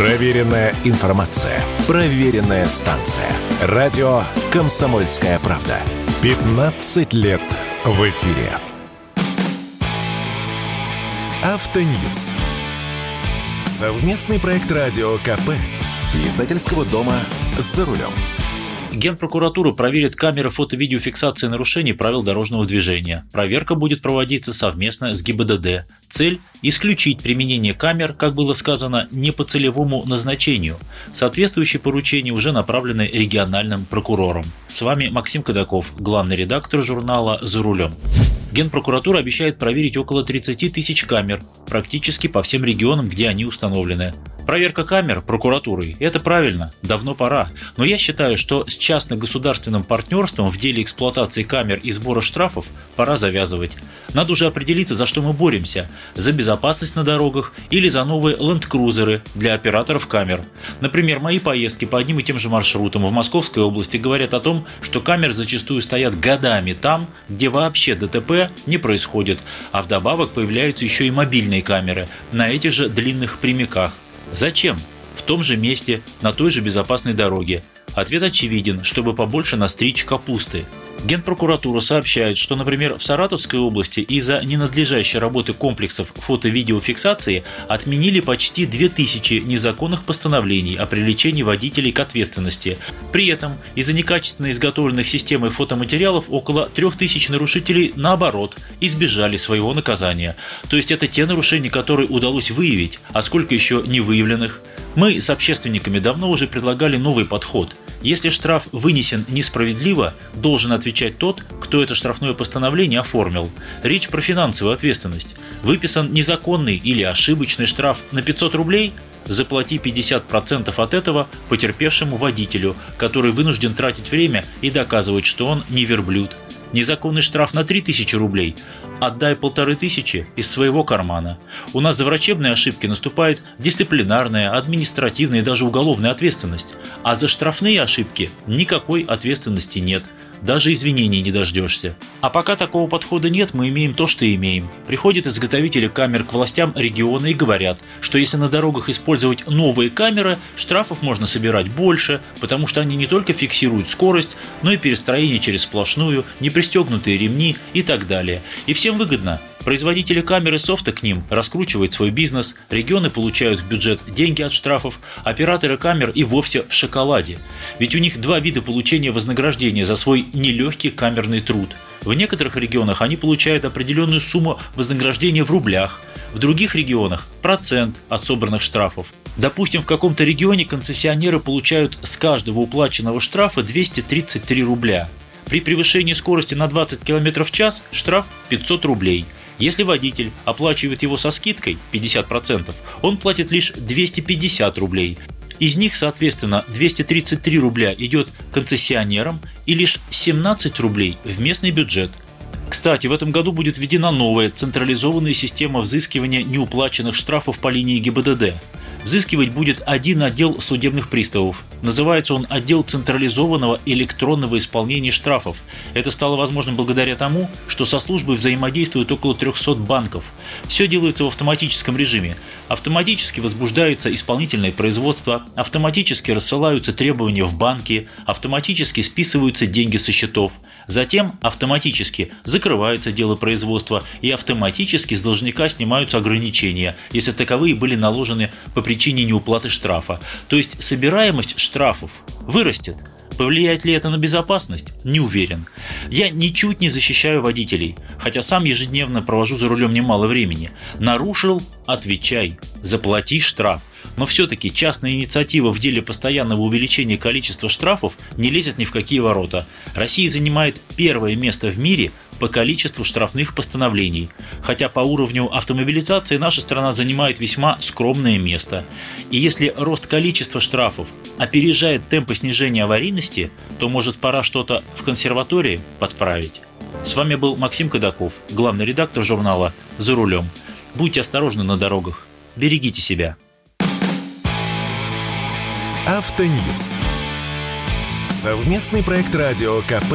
Проверенная информация. Проверенная станция. Радио «Комсомольская правда». 15 лет в эфире. Автоньюз. Совместный проект радио КП. Издательского дома «За рулем». Генпрокуратура проверит камеры фото-видеофиксации нарушений правил дорожного движения. Проверка будет проводиться совместно с ГИБДД. Цель – исключить применение камер, как было сказано, не по целевому назначению. Соответствующие поручения уже направлены региональным прокурором. С вами Максим Кадаков, главный редактор журнала «За рулем». Генпрокуратура обещает проверить около 30 тысяч камер, практически по всем регионам, где они установлены. Проверка камер прокуратурой – это правильно, давно пора. Но я считаю, что с частно-государственным партнерством в деле эксплуатации камер и сбора штрафов пора завязывать. Надо уже определиться, за что мы боремся – за безопасность на дорогах или за новые ленд-крузеры для операторов камер. Например, мои поездки по одним и тем же маршрутам в Московской области говорят о том, что камеры зачастую стоят годами там, где вообще ДТП не происходит, а вдобавок появляются еще и мобильные камеры на этих же длинных прямиках. Зачем? В том же месте, на той же безопасной дороге. Ответ очевиден, чтобы побольше настричь капусты. Генпрокуратура сообщает, что, например, в Саратовской области из-за ненадлежащей работы комплексов фото-видеофиксации отменили почти 2000 незаконных постановлений о привлечении водителей к ответственности. При этом из-за некачественно изготовленных системой фотоматериалов около 3000 нарушителей, наоборот, избежали своего наказания. То есть это те нарушения, которые удалось выявить, а сколько еще не выявленных. Мы с общественниками давно уже предлагали новый подход. Если штраф вынесен несправедливо, должен отвечать тот, кто это штрафное постановление оформил. Речь про финансовую ответственность. Выписан незаконный или ошибочный штраф на 500 рублей – заплати 50% от этого потерпевшему водителю, который вынужден тратить время и доказывать, что он не верблюд. Незаконный штраф на 3000 рублей. Отдай полторы тысячи из своего кармана. У нас за врачебные ошибки наступает дисциплинарная, административная и даже уголовная ответственность. А за штрафные ошибки никакой ответственности нет – даже извинений не дождешься. А пока такого подхода нет, мы имеем то, что имеем. Приходят изготовители камер к властям региона и говорят, что если на дорогах использовать новые камеры, штрафов можно собирать больше, потому что они не только фиксируют скорость, но и перестроение через сплошную, непристегнутые ремни и так далее. И всем выгодно. Производители камеры софта к ним раскручивают свой бизнес, регионы получают в бюджет деньги от штрафов, операторы камер и вовсе в шоколаде. Ведь у них два вида получения вознаграждения за свой нелегкий камерный труд. В некоторых регионах они получают определенную сумму вознаграждения в рублях, в других регионах – процент от собранных штрафов. Допустим, в каком-то регионе концессионеры получают с каждого уплаченного штрафа 233 рубля. При превышении скорости на 20 км в час штраф 500 рублей – если водитель оплачивает его со скидкой 50%, он платит лишь 250 рублей. Из них, соответственно, 233 рубля идет концессионерам и лишь 17 рублей в местный бюджет. Кстати, в этом году будет введена новая централизованная система взыскивания неуплаченных штрафов по линии ГИБДД. Взыскивать будет один отдел судебных приставов. Называется он отдел централизованного электронного исполнения штрафов. Это стало возможным благодаря тому, что со службой взаимодействуют около 300 банков. Все делается в автоматическом режиме. Автоматически возбуждается исполнительное производство, автоматически рассылаются требования в банки, автоматически списываются деньги со счетов. Затем автоматически закрывается дело производства и автоматически с должника снимаются ограничения, если таковые были наложены по причине неуплаты штрафа. То есть собираемость штрафов вырастет. Повлияет ли это на безопасность? Не уверен. Я ничуть не защищаю водителей, хотя сам ежедневно провожу за рулем немало времени. Нарушил – отвечай, заплати штраф. Но все-таки частная инициатива в деле постоянного увеличения количества штрафов не лезет ни в какие ворота. Россия занимает первое место в мире по количеству штрафных постановлений, хотя по уровню автомобилизации наша страна занимает весьма скромное место. И если рост количества штрафов опережает темпы снижения аварийности, то может пора что-то в консерватории подправить. С вами был Максим Кадаков, главный редактор журнала «За рулем». Будьте осторожны на дорогах. Берегите себя. Автоньюз. Совместный проект радио КП.